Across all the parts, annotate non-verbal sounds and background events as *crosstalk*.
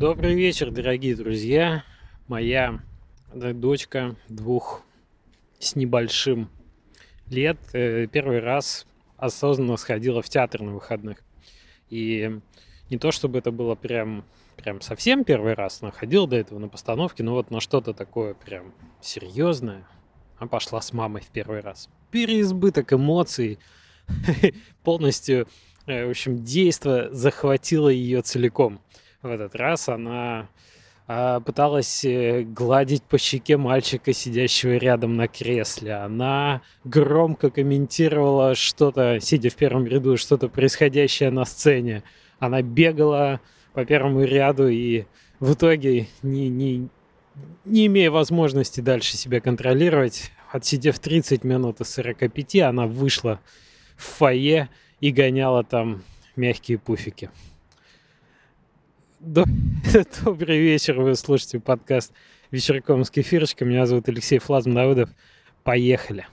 Добрый вечер, дорогие друзья. Моя дочка двух с небольшим лет э, первый раз осознанно сходила в театр на выходных. И не то чтобы это было прям, прям совсем первый раз, она ходила до этого на постановке, но вот на что-то такое прям серьезное, она пошла с мамой в первый раз. Переизбыток эмоций, *laughs* полностью, э, в общем, действо захватило ее целиком. В этот раз она а, пыталась э, гладить по щеке мальчика, сидящего рядом на кресле. Она громко комментировала что-то, сидя в первом ряду, что-то происходящее на сцене. Она бегала по первому ряду и в итоге, не, не, не имея возможности дальше себя контролировать, отсидев 30 минут из 45, она вышла в фойе и гоняла там мягкие пуфики. *laughs* Добрый вечер, вы слушаете подкаст «Вечерком с кефирочком». Меня зовут Алексей Флазм Давыдов. Поехали!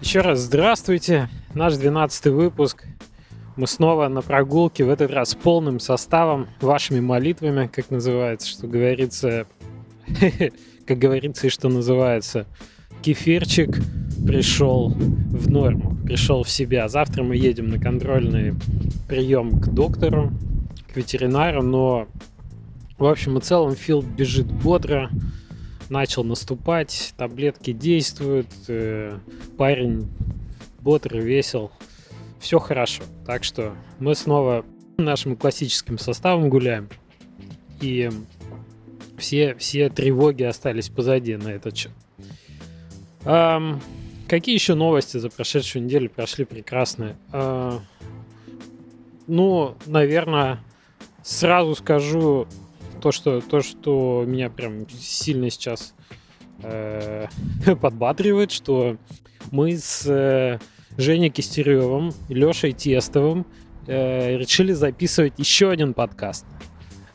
Еще раз здравствуйте. Наш 12 выпуск – мы снова на прогулке, в этот раз полным составом, вашими молитвами, как называется, что говорится, *laughs* как говорится и что называется, кефирчик пришел в норму, пришел в себя. Завтра мы едем на контрольный прием к доктору, к ветеринару, но в общем и целом Фил бежит бодро, начал наступать, таблетки действуют, э, парень бодрый, весел, все хорошо. Так что мы снова нашим классическим составом гуляем. И все, все тревоги остались позади на этот счет. Эм, какие еще новости за прошедшую неделю прошли прекрасные? Э, ну, наверное, сразу скажу то, что, то, что меня прям сильно сейчас э, *laughs* подбадривает, что мы с э, Женей Кистеревым Лешей Тестовым э, решили записывать еще один подкаст.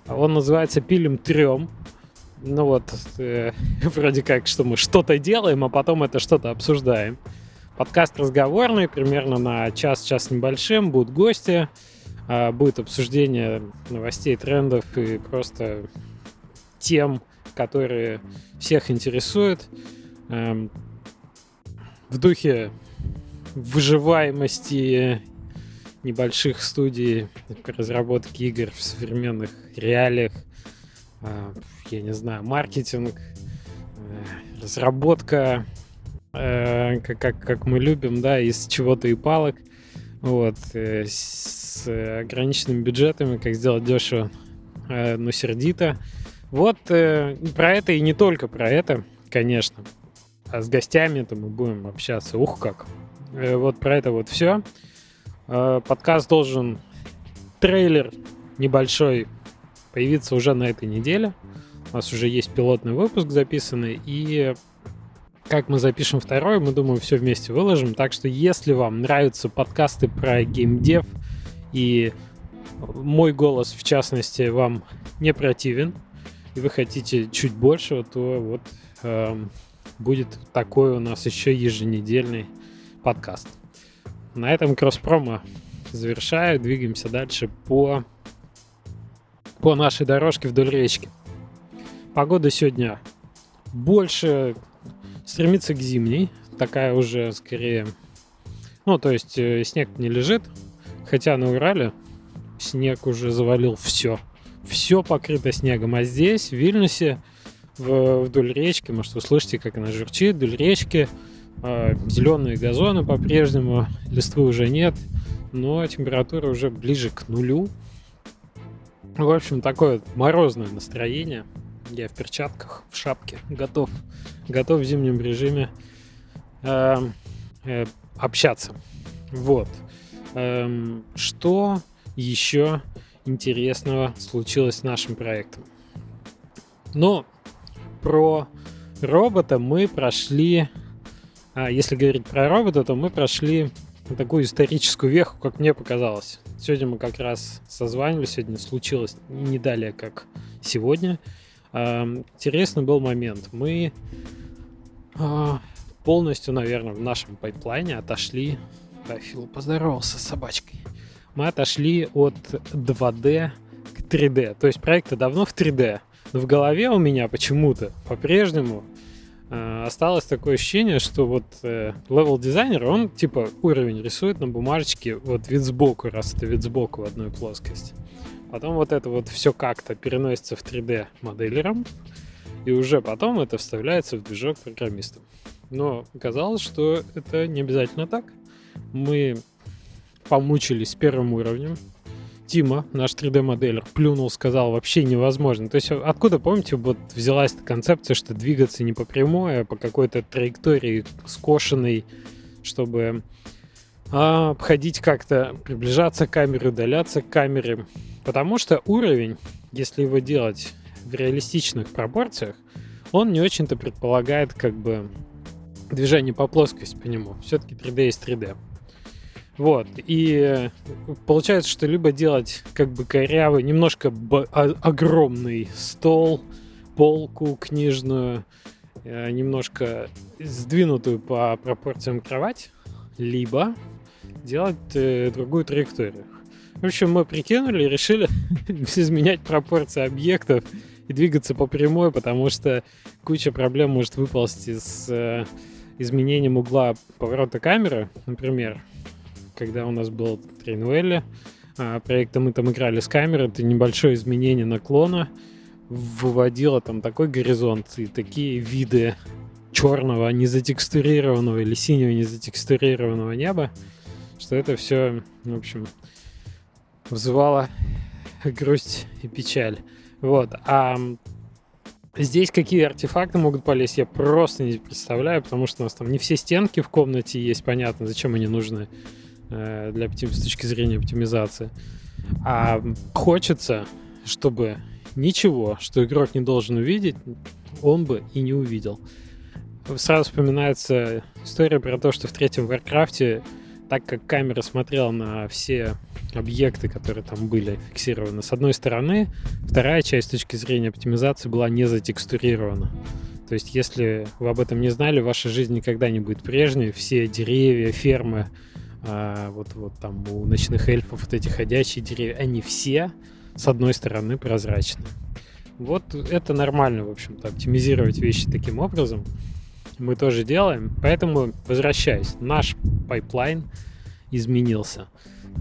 Он называется «Пилим трем». Ну вот, э, *laughs* вроде как, что мы что-то делаем, а потом это что-то обсуждаем. Подкаст разговорный, примерно на час-час небольшим. Будут гости, э, будет обсуждение новостей, трендов и просто тем, которые всех интересуют. Э, в духе выживаемости небольших студий по разработке игр в современных реалиях, а, я не знаю, маркетинг, э, разработка, э, как, как, как мы любим, да, из чего-то и палок, вот, э, с ограниченными бюджетами, как сделать дешево, но сердито. Вот про это и не только про это, конечно. А с гостями-то мы будем общаться, ух как. Э, вот про это вот все. Э, подкаст должен трейлер небольшой появиться уже на этой неделе. У нас уже есть пилотный выпуск записанный, и как мы запишем второй, мы, думаю, все вместе выложим. Так что, если вам нравятся подкасты про геймдев, и мой голос, в частности, вам не противен, и вы хотите чуть большего, то вот э, будет такой у нас еще еженедельный подкаст. На этом кросс-промо завершаю. Двигаемся дальше по, по нашей дорожке вдоль речки. Погода сегодня больше стремится к зимней. Такая уже скорее... Ну, то есть э, снег не лежит. Хотя на Урале снег уже завалил все. Все покрыто снегом. А здесь, в Вильнюсе, вдоль речки, может, вы слышите, как она журчит, вдоль речки, Зеленые газоны по-прежнему, листвы уже нет, но температура уже ближе к нулю. В общем, такое морозное настроение. Я в перчатках, в шапке, готов, готов в зимнем режиме э, э, общаться. Вот. Э, что еще интересного случилось с нашим проектом? Ну, про робота мы прошли а если говорить про робота, то мы прошли такую историческую веху, как мне показалось. Сегодня мы как раз созванивались, сегодня случилось не далее, как сегодня. интересный был момент. Мы а, полностью, наверное, в нашем pipeline е отошли... Да, Фил поздоровался с собачкой. Мы отошли от 2D к 3D. То есть проекты давно в 3D. Но в голове у меня почему-то по-прежнему осталось такое ощущение, что вот э, level дизайнер, он типа уровень рисует на бумажечке вот вид сбоку, раз это вид сбоку в одной плоскости. Потом вот это вот все как-то переносится в 3D моделером, и уже потом это вставляется в движок программистам. Но оказалось, что это не обязательно так. Мы помучились с первым уровнем. Тима, наш 3D-моделер, плюнул, сказал, вообще невозможно. То есть откуда, помните, вот взялась эта концепция, что двигаться не по прямой, а по какой-то траектории скошенной, чтобы а, обходить как-то, приближаться к камере, удаляться к камере. Потому что уровень, если его делать в реалистичных пропорциях, он не очень-то предполагает как бы движение по плоскости по нему. Все-таки 3D есть 3D. Вот. И получается, что либо делать как бы корявый, немножко огромный стол, полку книжную, э, немножко сдвинутую по пропорциям кровать, либо делать э, другую траекторию. В общем, мы прикинули и решили *laughs* изменять пропорции объектов и двигаться по прямой, потому что куча проблем может выползти с э, изменением угла поворота камеры, например, когда у нас был Трейнуэлли, а, проекта мы там играли с камерой, это небольшое изменение наклона выводило там такой горизонт и такие виды черного, незатекстурированного или синего незатекстурированного неба, что это все, в общем, вызывало грусть и печаль. Вот. А здесь какие артефакты могут полезть, я просто не представляю, потому что у нас там не все стенки в комнате есть, понятно, зачем они нужны для с точки зрения оптимизации. А хочется, чтобы ничего, что игрок не должен увидеть, он бы и не увидел. Сразу вспоминается история про то, что в третьем Warcraft е так как камера смотрела на все объекты, которые там были фиксированы, с одной стороны, вторая часть с точки зрения оптимизации была не затекстурирована. То есть, если вы об этом не знали, ваша жизнь никогда не будет прежней. Все деревья, фермы, а, вот, вот там у ночных эльфов вот эти ходячие деревья, они все с одной стороны прозрачны. Вот это нормально, в общем-то, оптимизировать вещи таким образом мы тоже делаем. Поэтому, возвращаясь, наш pipeline изменился.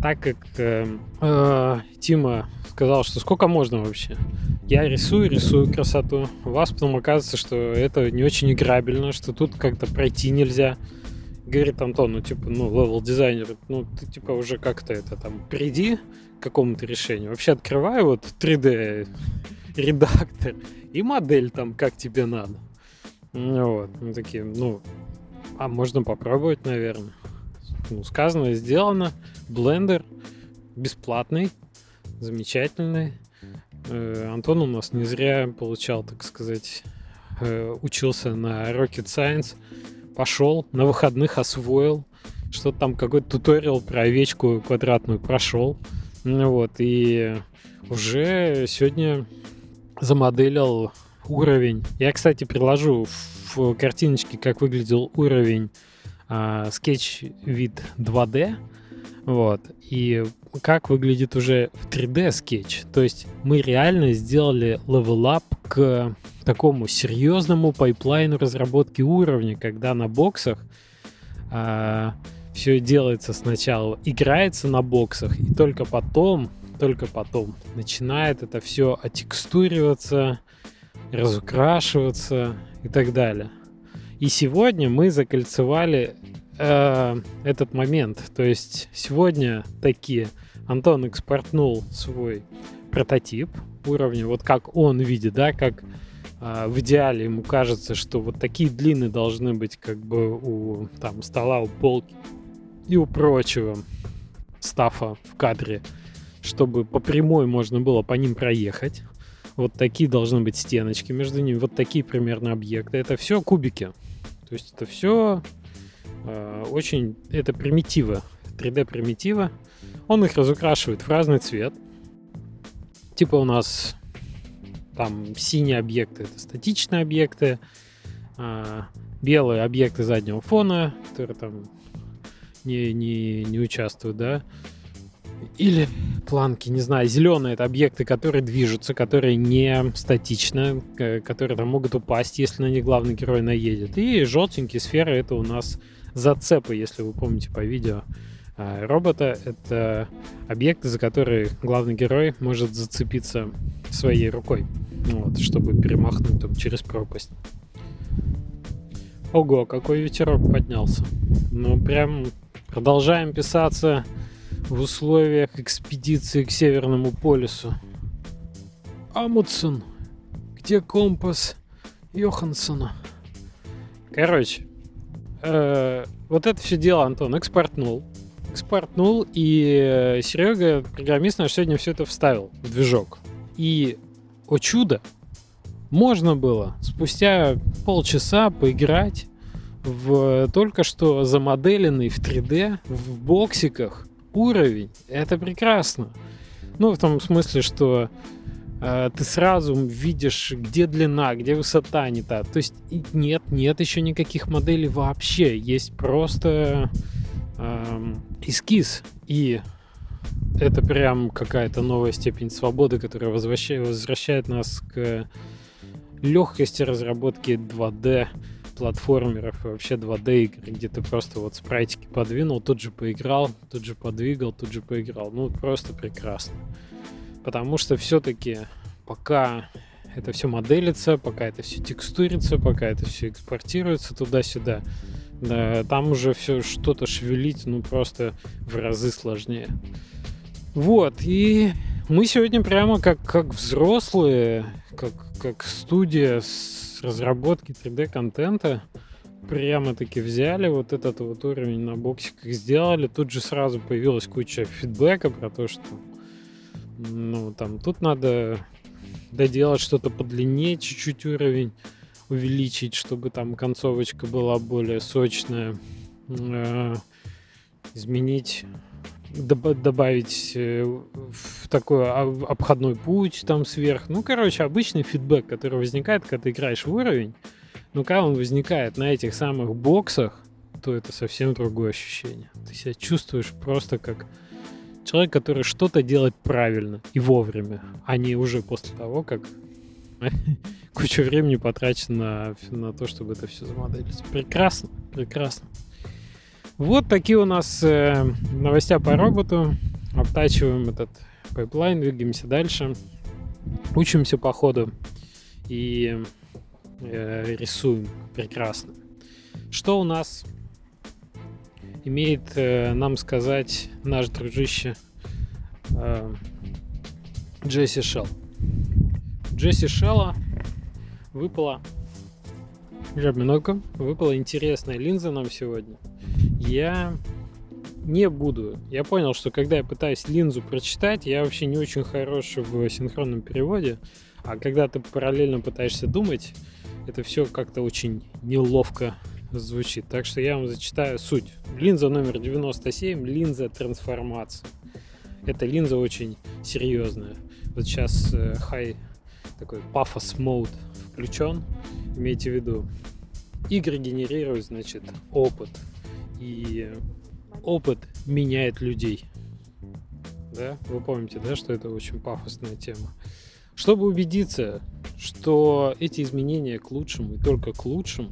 Так как э, э, Тима сказал, что сколько можно вообще? Я рисую, рисую красоту. У вас потом оказывается, что это не очень играбельно, что тут как-то пройти нельзя. Говорит Антон, ну типа, ну, level дизайнер, ну ты типа уже как-то это там приди к какому-то решению. Вообще открывай вот 3D редактор и модель там как тебе надо. Вот, мы такие, ну, а можно попробовать, наверное. Ну, сказано и сделано. Blender бесплатный, замечательный. Э, Антон у нас не зря получал, так сказать, э, учился на Rocket Science, пошел, на выходных освоил, что-то там какой-то туториал про овечку квадратную прошел. Ну вот, и уже сегодня замоделил уровень. Я, кстати, приложу в картиночке, как выглядел уровень скетч вид 2D. Вот. И как выглядит уже в 3D скетч. То есть мы реально сделали level up к такому серьезному пайплайну разработки уровня, когда на боксах а, все делается сначала, играется на боксах, и только потом, только потом начинает это все отекстуриваться, разукрашиваться и так далее. И сегодня мы закольцевали э, этот момент. То есть сегодня такие Антон экспортнул свой прототип уровня, вот как он видит, да, как э, в идеале ему кажется, что вот такие длины должны быть как бы у там стола, у полки и у прочего стафа в кадре, чтобы по прямой можно было по ним проехать. Вот такие должны быть стеночки между ними, вот такие примерно объекты. Это все кубики. То есть это все очень... Это примитивы, 3D примитивы. Он их разукрашивает в разный цвет. Типа у нас Там синие объекты это статичные объекты, а, белые объекты заднего фона, которые там не, не, не участвуют, да. Или планки, не знаю, зеленые это объекты, которые движутся, которые не статичны, которые там могут упасть, если на них главный герой наедет. И желтенькие сферы это у нас зацепы, если вы помните по видео. А робота — это объекты, за которые главный герой может зацепиться своей рукой, вот, чтобы перемахнуть там через пропасть. Ого, какой ветерок поднялся. Ну, прям продолжаем писаться в условиях экспедиции к Северному полюсу. Амутсон, где компас Йоханссона? Короче, э, вот это все дело Антон экспортнул. Экспортнул, и Серега, программист наш, сегодня все это вставил в движок. И, о чудо, можно было спустя полчаса поиграть в только что замоделенный в 3D в боксиках уровень. Это прекрасно. Ну, в том смысле, что э, ты сразу видишь, где длина, где высота не та. То есть нет, нет еще никаких моделей вообще. Есть просто э, эскиз. И это прям какая-то новая степень свободы, которая возвращает, возвращает нас к легкости разработки 2D платформеров и вообще 2D игр, где ты просто вот спрайтики подвинул, тут же поиграл, тут же подвигал, тут же поиграл. Ну, просто прекрасно. Потому что все-таки пока это все моделится, пока это все текстурится, пока это все экспортируется туда-сюда, да, там уже все что-то шевелить, ну, просто в разы сложнее. Вот, и мы сегодня прямо как, как взрослые, как, как студия с разработки 3D-контента, прямо-таки взяли вот этот вот уровень на боксиках, сделали. Тут же сразу появилась куча фидбэка про то, что ну, там, тут надо доделать что-то подлиннее, чуть-чуть уровень увеличить, чтобы там концовочка была более сочная, э, изменить добавить э, в такой обходной путь там сверх. Ну, короче, обычный фидбэк, который возникает, когда ты играешь в уровень. Но когда он возникает на этих самых боксах, то это совсем другое ощущение. Ты себя чувствуешь просто как человек, который что-то делает правильно и вовремя, а не уже после того, как *laughs* куча времени потрачено на, то, чтобы это все замоделить. Прекрасно, прекрасно. Вот такие у нас э, новостя по роботу. Обтачиваем этот пайплайн, двигаемся дальше. Учимся по ходу и э, рисуем прекрасно. Что у нас имеет э, нам сказать наш дружище э, Джесси Шелл? Джесси Шелла выпала много выпала интересная линза нам сегодня – я не буду. Я понял, что когда я пытаюсь линзу прочитать, я вообще не очень хорош в синхронном переводе. А когда ты параллельно пытаешься думать, это все как-то очень неловко звучит. Так что я вам зачитаю суть. Линза номер 97, линза трансформации. Эта линза очень серьезная. Вот сейчас э, high такой пафос мод включен. Имейте в виду, игры генерируют, значит, опыт и опыт меняет людей. Да? Вы помните, да, что это очень пафосная тема. Чтобы убедиться, что эти изменения к лучшему и только к лучшему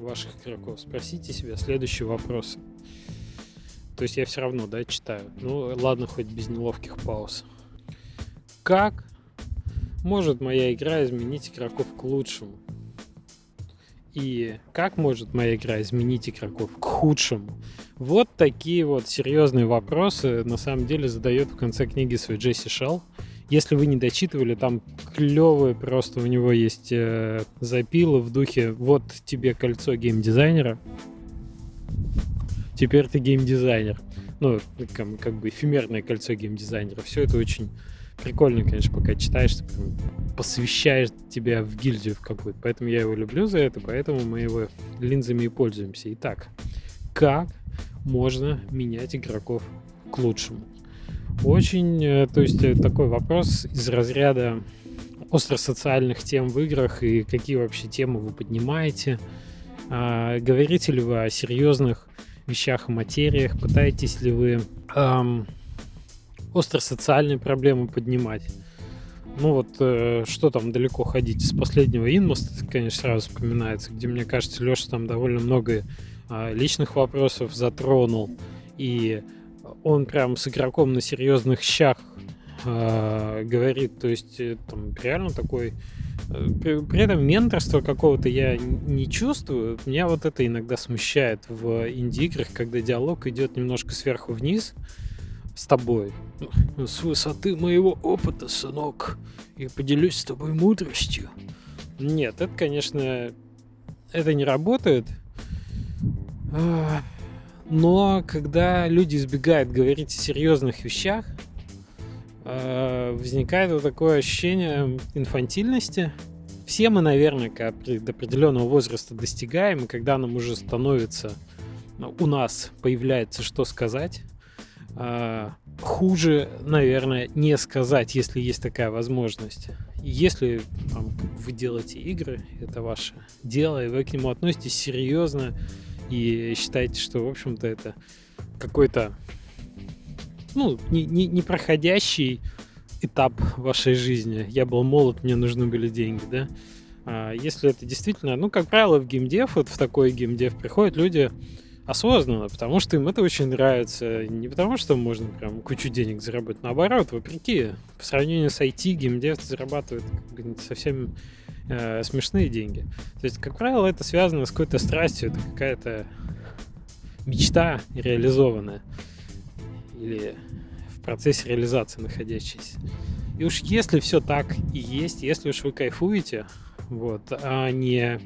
ваших игроков, спросите себя следующие вопросы. То есть я все равно, да, читаю. Ну, ладно, хоть без неловких пауз. Как может моя игра изменить игроков к лучшему? и как может моя игра изменить игроков к худшему? Вот такие вот серьезные вопросы на самом деле задает в конце книги свой Джесси Шелл. Если вы не дочитывали, там клевые просто у него есть э, запилы в духе «Вот тебе кольцо геймдизайнера, теперь ты геймдизайнер». Ну, как, как бы эфемерное кольцо геймдизайнера. Все это очень прикольно, конечно, пока читаешь, ты посвящаешь тебя в гильдию в какую-то. Поэтому я его люблю за это, поэтому мы его линзами и пользуемся. Итак, как можно менять игроков к лучшему? Очень, э, то есть э, такой вопрос из разряда остросоциальных тем в играх и какие вообще темы вы поднимаете. А, говорите ли вы о серьезных вещах и материях? Пытаетесь ли вы эм, остросоциальные проблемы поднимать? Ну вот, э, что там далеко ходить? С последнего Инмоста, конечно, сразу вспоминается, где, мне кажется, Леша там довольно много э, личных вопросов затронул. И он прям с игроком на серьезных щах э, говорит. То есть, э, там реально такой... Э, при, при этом менторства какого-то я не чувствую. Меня вот это иногда смущает в инди-играх, когда диалог идет немножко сверху вниз с тобой. С высоты моего опыта, сынок, я поделюсь с тобой мудростью. Нет, это, конечно, это не работает. Но когда люди избегают говорить о серьезных вещах, возникает вот такое ощущение инфантильности. Все мы, наверное, до определенного возраста достигаем, и когда нам уже становится, у нас появляется что сказать, а, хуже, наверное, не сказать, если есть такая возможность. Если там, вы делаете игры, это ваше дело, и вы к нему относитесь серьезно и считаете, что, в общем-то, это какой-то ну, не, не, не проходящий этап вашей жизни. Я был молод, мне нужны были деньги, да. А если это действительно, ну, как правило, в геймдев, вот в такой геймдев приходят люди, осознанно, потому что им это очень нравится. Не потому что можно прям кучу денег заработать. Наоборот, вопреки, по сравнению с IT, геймдев зарабатывает совсем э, смешные деньги. То есть, как правило, это связано с какой-то страстью, это какая-то мечта реализованная. Или в процессе реализации находящаяся. И уж если все так и есть, если уж вы кайфуете, вот, а не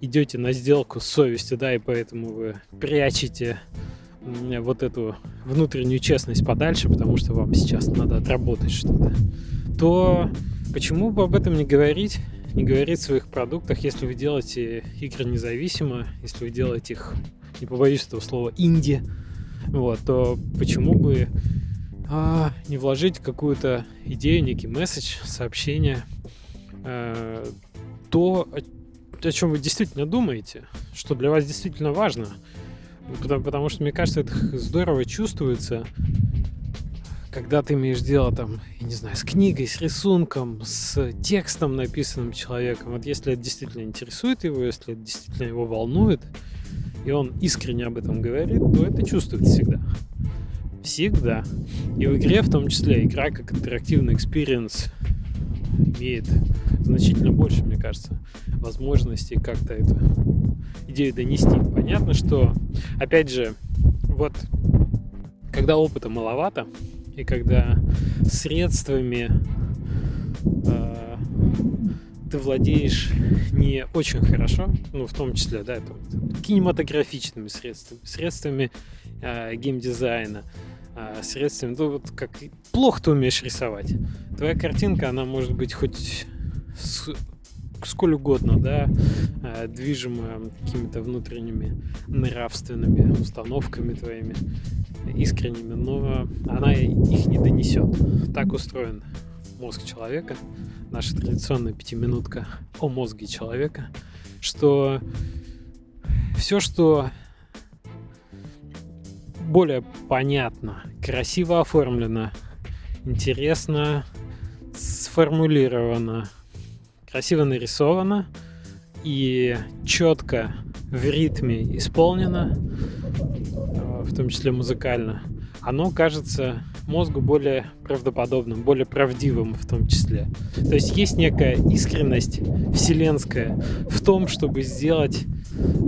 идете на сделку с совестью, да, и поэтому вы прячете вот эту внутреннюю честность подальше, потому что вам сейчас надо отработать что-то, то почему бы об этом не говорить, не говорить в своих продуктах, если вы делаете игры независимо, если вы делаете их, не побоюсь этого слова, инди, вот, то почему бы а, не вложить какую-то идею, некий месседж, сообщение, э, то, о чем вы действительно думаете, что для вас действительно важно. Потому, потому что, мне кажется, это здорово чувствуется, когда ты имеешь дело, там, я не знаю, с книгой, с рисунком, с текстом, написанным человеком. Вот если это действительно интересует его, если это действительно его волнует, и он искренне об этом говорит, то это чувствуется всегда. Всегда. И в игре в том числе игра как интерактивный experience имеет значительно больше, мне кажется, возможностей как-то эту идею донести. Понятно, что, опять же, вот когда опыта маловато, и когда средствами э, ты владеешь не очень хорошо, ну, в том числе, да, это, кинематографичными средствами, средствами э, геймдизайна, э, средствами, ну, вот как плохо ты умеешь рисовать. Твоя картинка, она может быть хоть сколь угодно, да, э, движимая какими-то внутренними нравственными установками твоими искренними, но она их не донесет. Так устроен мозг человека, наша традиционная пятиминутка о мозге человека, что все, что более понятно, красиво оформлено, интересно сформулировано, красиво нарисовано и четко в ритме исполнено, э, в том числе музыкально, оно кажется мозгу более правдоподобным, более правдивым в том числе. То есть есть некая искренность вселенская в том, чтобы сделать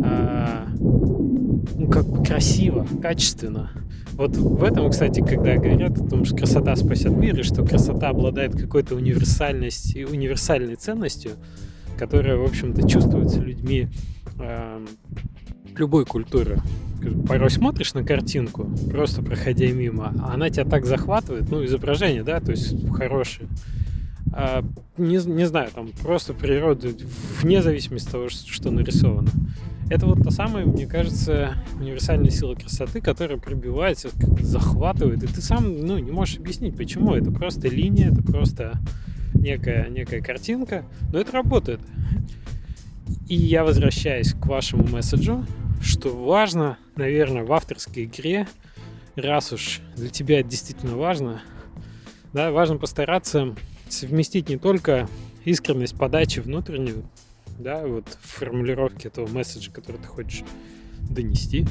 э, ну, как бы красиво, качественно. Вот в этом, кстати, когда говорят о том, что красота спасет мир, и что красота обладает какой-то универсальностью, универсальной ценностью, которая, в общем-то, чувствуется людьми э, любой культуры. Порой смотришь на картинку, просто проходя мимо, а она тебя так захватывает, ну, изображение, да, то есть хорошее. А, не, не знаю, там просто природа, вне зависимости от того, что нарисовано. Это вот та самая, мне кажется, универсальная сила красоты, которая пробивается, захватывает, и ты сам ну, не можешь объяснить, почему. Это просто линия, это просто некая, некая картинка, но это работает. И я возвращаюсь к вашему месседжу, что важно, наверное, в авторской игре, раз уж для тебя это действительно важно, да, важно постараться совместить не только искренность подачи внутреннюю, да, вот в формулировке этого месседжа, который ты хочешь донести,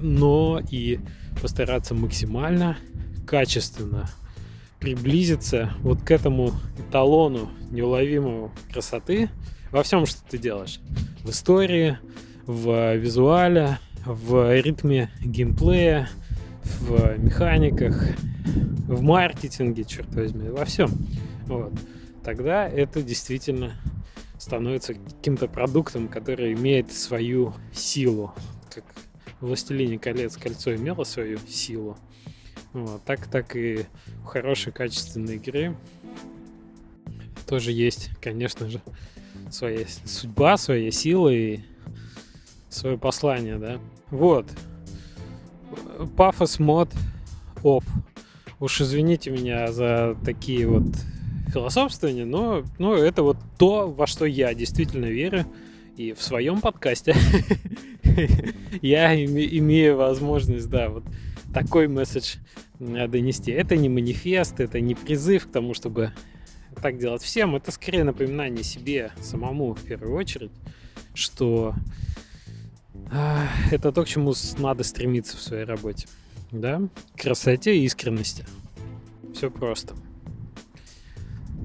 но и постараться максимально качественно приблизиться вот к этому эталону неуловимого красоты во всем, что ты делаешь. В истории, в визуале, в ритме геймплея, в механиках, в маркетинге, черт возьми, во всем. Вот. Тогда это действительно становится каким-то продуктом, который имеет свою силу. Как «Властелине колец» кольцо имело свою силу. Вот. Так, так и у хорошей качественной игры тоже есть, конечно же, своя судьба, своя сила и свое послание, да. Вот. Пафос мод оф. Уж извините меня за такие вот философствования, но, но это вот то, во что я действительно верю. И в своем подкасте *laughs* я имею возможность, да, вот такой месседж донести. Это не манифест, это не призыв к тому, чтобы так делать всем. Это скорее напоминание себе самому в первую очередь, что а, это то, к чему надо стремиться в своей работе. Да? Красоте и искренности. Все просто.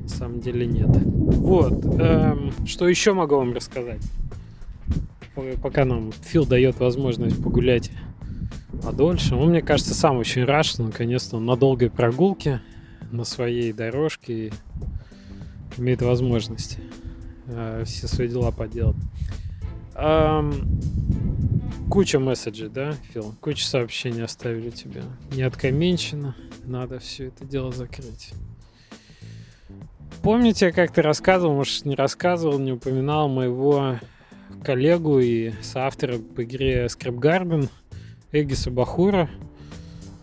На самом деле нет. Вот. Эм, что еще могу вам рассказать? Пока нам Фил дает возможность погулять подольше. Он, мне кажется, сам очень рад, что наконец-то он на долгой прогулке на своей дорожке имеет возможность э, все свои дела поделать. Эм, куча месседжей, да, Фил? Куча сообщений оставили тебе. Не откоменчено. Надо все это дело закрыть. Помните, как ты рассказывал, может, не рассказывал, не упоминал моего коллегу и соавтора по игре Scrap Garden – Эгиса Бахура.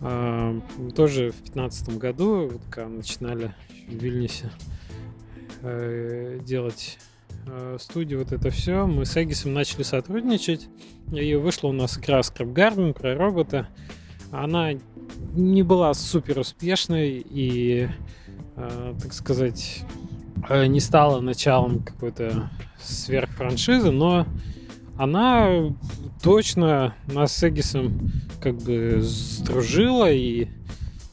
А, тоже в 2015 году, вот, когда начинали в Вильнюсе э, делать э, студию, вот это все, мы с Эгисом начали сотрудничать. И вышла у нас игра Scrap Garden про робота. Она не была супер успешной и, так сказать, не стала началом какой-то сверхфраншизы, но она точно нас с Эгисом как бы сдружила, и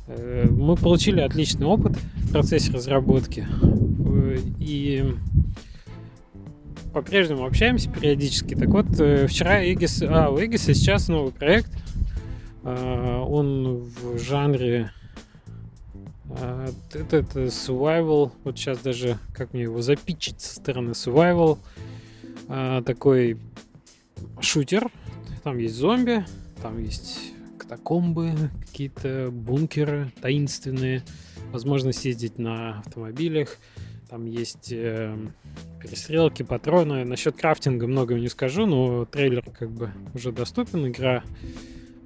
э, мы получили отличный опыт в процессе разработки. И по-прежнему общаемся периодически. Так вот, э, вчера Эгис... А, у Эгиса сейчас новый проект. Э, он в жанре э, это, это survival. Вот сейчас даже как мне его запичить со стороны survival. Э, такой шутер. Там есть зомби, там есть катакомбы, какие-то бункеры таинственные, возможность ездить на автомобилях, там есть э, перестрелки, патроны. Насчет крафтинга много не скажу, но трейлер как бы уже доступен. Игра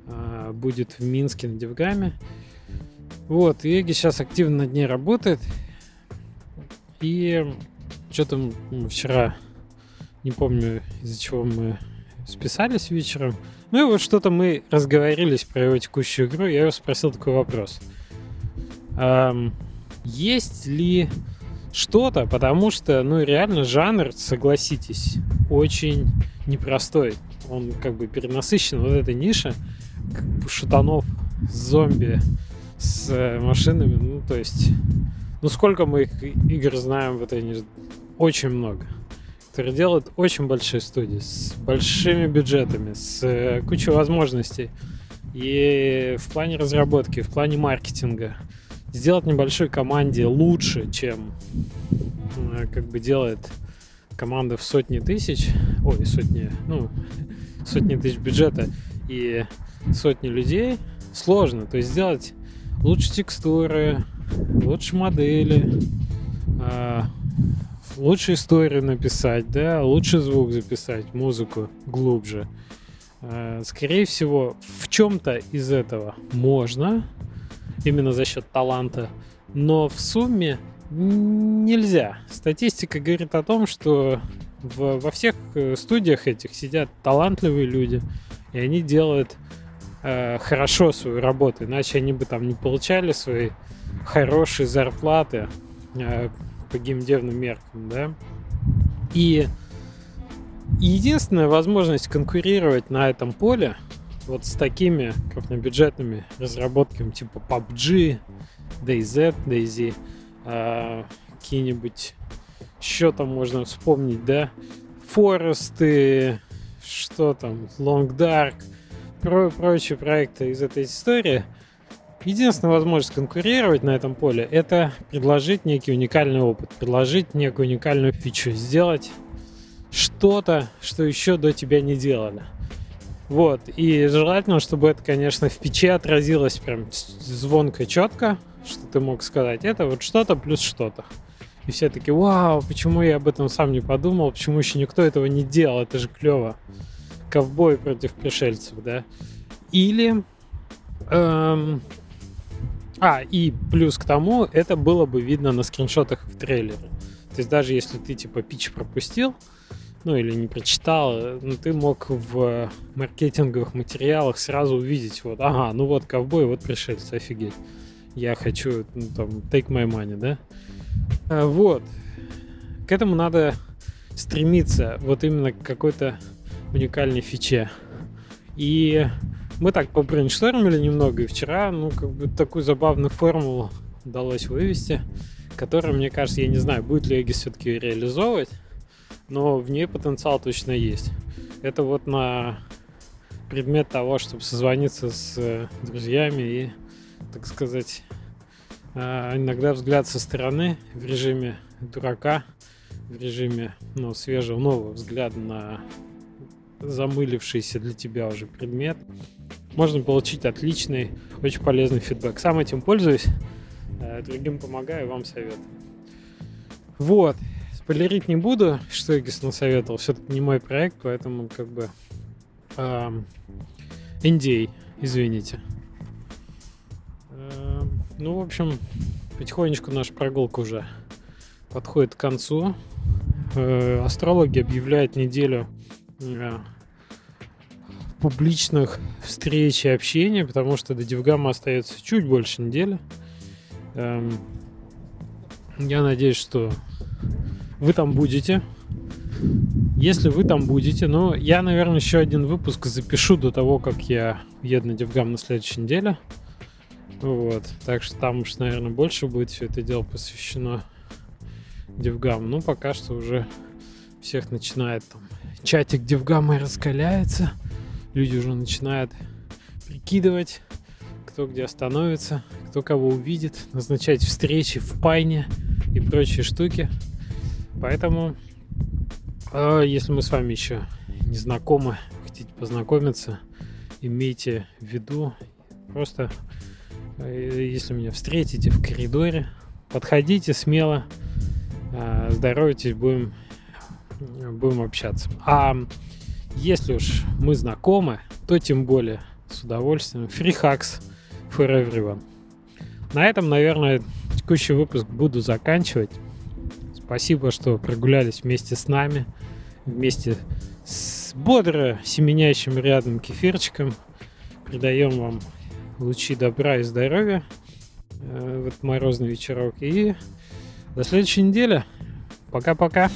э, будет в Минске на Девгаме. Вот, и Эги сейчас активно над ней работает. И что-то вчера, не помню, из-за чего мы списались вечером. Ну и вот что-то мы разговорились про его текущую игру. Я его спросил такой вопрос. Эм, есть ли что-то, потому что, ну реально жанр, согласитесь, очень непростой. Он как бы перенасыщен, вот эта ниша шутанов с зомби, с э, машинами, ну то есть, ну сколько мы их игр знаем в этой? Очень много которые делают очень большие студии, с большими бюджетами, с э, кучей возможностей. И в плане разработки, в плане маркетинга сделать небольшой команде лучше, чем э, как бы делает команда в сотни тысяч, ой, сотни, ну, сотни тысяч бюджета и сотни людей, сложно. То есть сделать лучше текстуры, лучше модели, а, лучше историю написать, да, лучше звук записать, музыку глубже. Э, скорее всего, в чем-то из этого можно, именно за счет таланта, но в сумме Нельзя. Статистика говорит о том, что во всех э, студиях этих сидят талантливые люди, и они делают э, хорошо свою работу, иначе они бы там не получали свои хорошие зарплаты э, по геймдевным меркам, да. И единственная возможность конкурировать на этом поле вот с такими крупнобюджетными разработками типа PUBG, DayZ, DayZ, э, какие-нибудь еще там можно вспомнить, да, Форесты, что там, Long Dark, про прочие проекты из этой истории. Единственная возможность конкурировать на этом поле – это предложить некий уникальный опыт, предложить некую уникальную фичу, сделать что-то, что еще до тебя не делали. Вот, и желательно, чтобы это, конечно, в печи отразилось прям звонко, четко, что ты мог сказать. Это вот что-то плюс что-то. И все таки вау, почему я об этом сам не подумал, почему еще никто этого не делал, это же клево. Ковбой против пришельцев, да. Или... Эм, а, и плюс к тому, это было бы видно на скриншотах в трейлере. То есть даже если ты типа пич пропустил, ну или не прочитал, ну ты мог в маркетинговых материалах сразу увидеть, вот, ага, ну вот ковбой, вот пришельцы, офигеть. Я хочу, ну, там, take my money, да? А, вот. К этому надо стремиться, вот именно к какой-то уникальной фиче. И мы так побрейнштормили немного, и вчера, ну, как бы такую забавную формулу удалось вывести, которая, мне кажется, я не знаю, будет ли Эгис все-таки реализовывать, но в ней потенциал точно есть. Это вот на предмет того, чтобы созвониться с э, друзьями и, так сказать, а, иногда взгляд со стороны в режиме дурака, в режиме ну, свежего нового взгляда на замылившийся для тебя уже предмет, можно получить отличный, очень полезный фидбэк. Сам этим пользуюсь, э, другим помогаю, вам советую. Вот. Спойлерить не буду, что Эгис насоветовал. Все-таки не мой проект, поэтому как бы... Эм, NDA, извините. Ну, в общем, потихонечку наша прогулка уже подходит к концу. Э, астрологи объявляют неделю публичных встреч и общения, потому что до Дивгама остается чуть больше недели. Эм, я надеюсь, что вы там будете. Если вы там будете, ну, я, наверное, еще один выпуск запишу до того, как я еду на DevGAMM на следующей неделе. Вот. Так что там уж, наверное, больше будет все это дело посвящено DevGAMM. Ну, пока что уже всех начинает там чатик DevGAMM раскаляется. Люди уже начинают прикидывать, кто где остановится, кто кого увидит, назначать встречи в пайне и прочие штуки. Поэтому, э, если мы с вами еще не знакомы, хотите познакомиться, имейте в виду просто Э, если меня встретите в коридоре, подходите смело, э, здоровайтесь, будем, будем общаться. А если уж мы знакомы, то тем более с удовольствием. Free hacks for everyone. На этом, наверное, текущий выпуск буду заканчивать. Спасибо, что прогулялись вместе с нами, вместе с бодро семенящим рядом кефирчиком. Придаем вам лучи добра и здоровья э, в этот морозный вечерок. И до следующей недели. Пока-пока.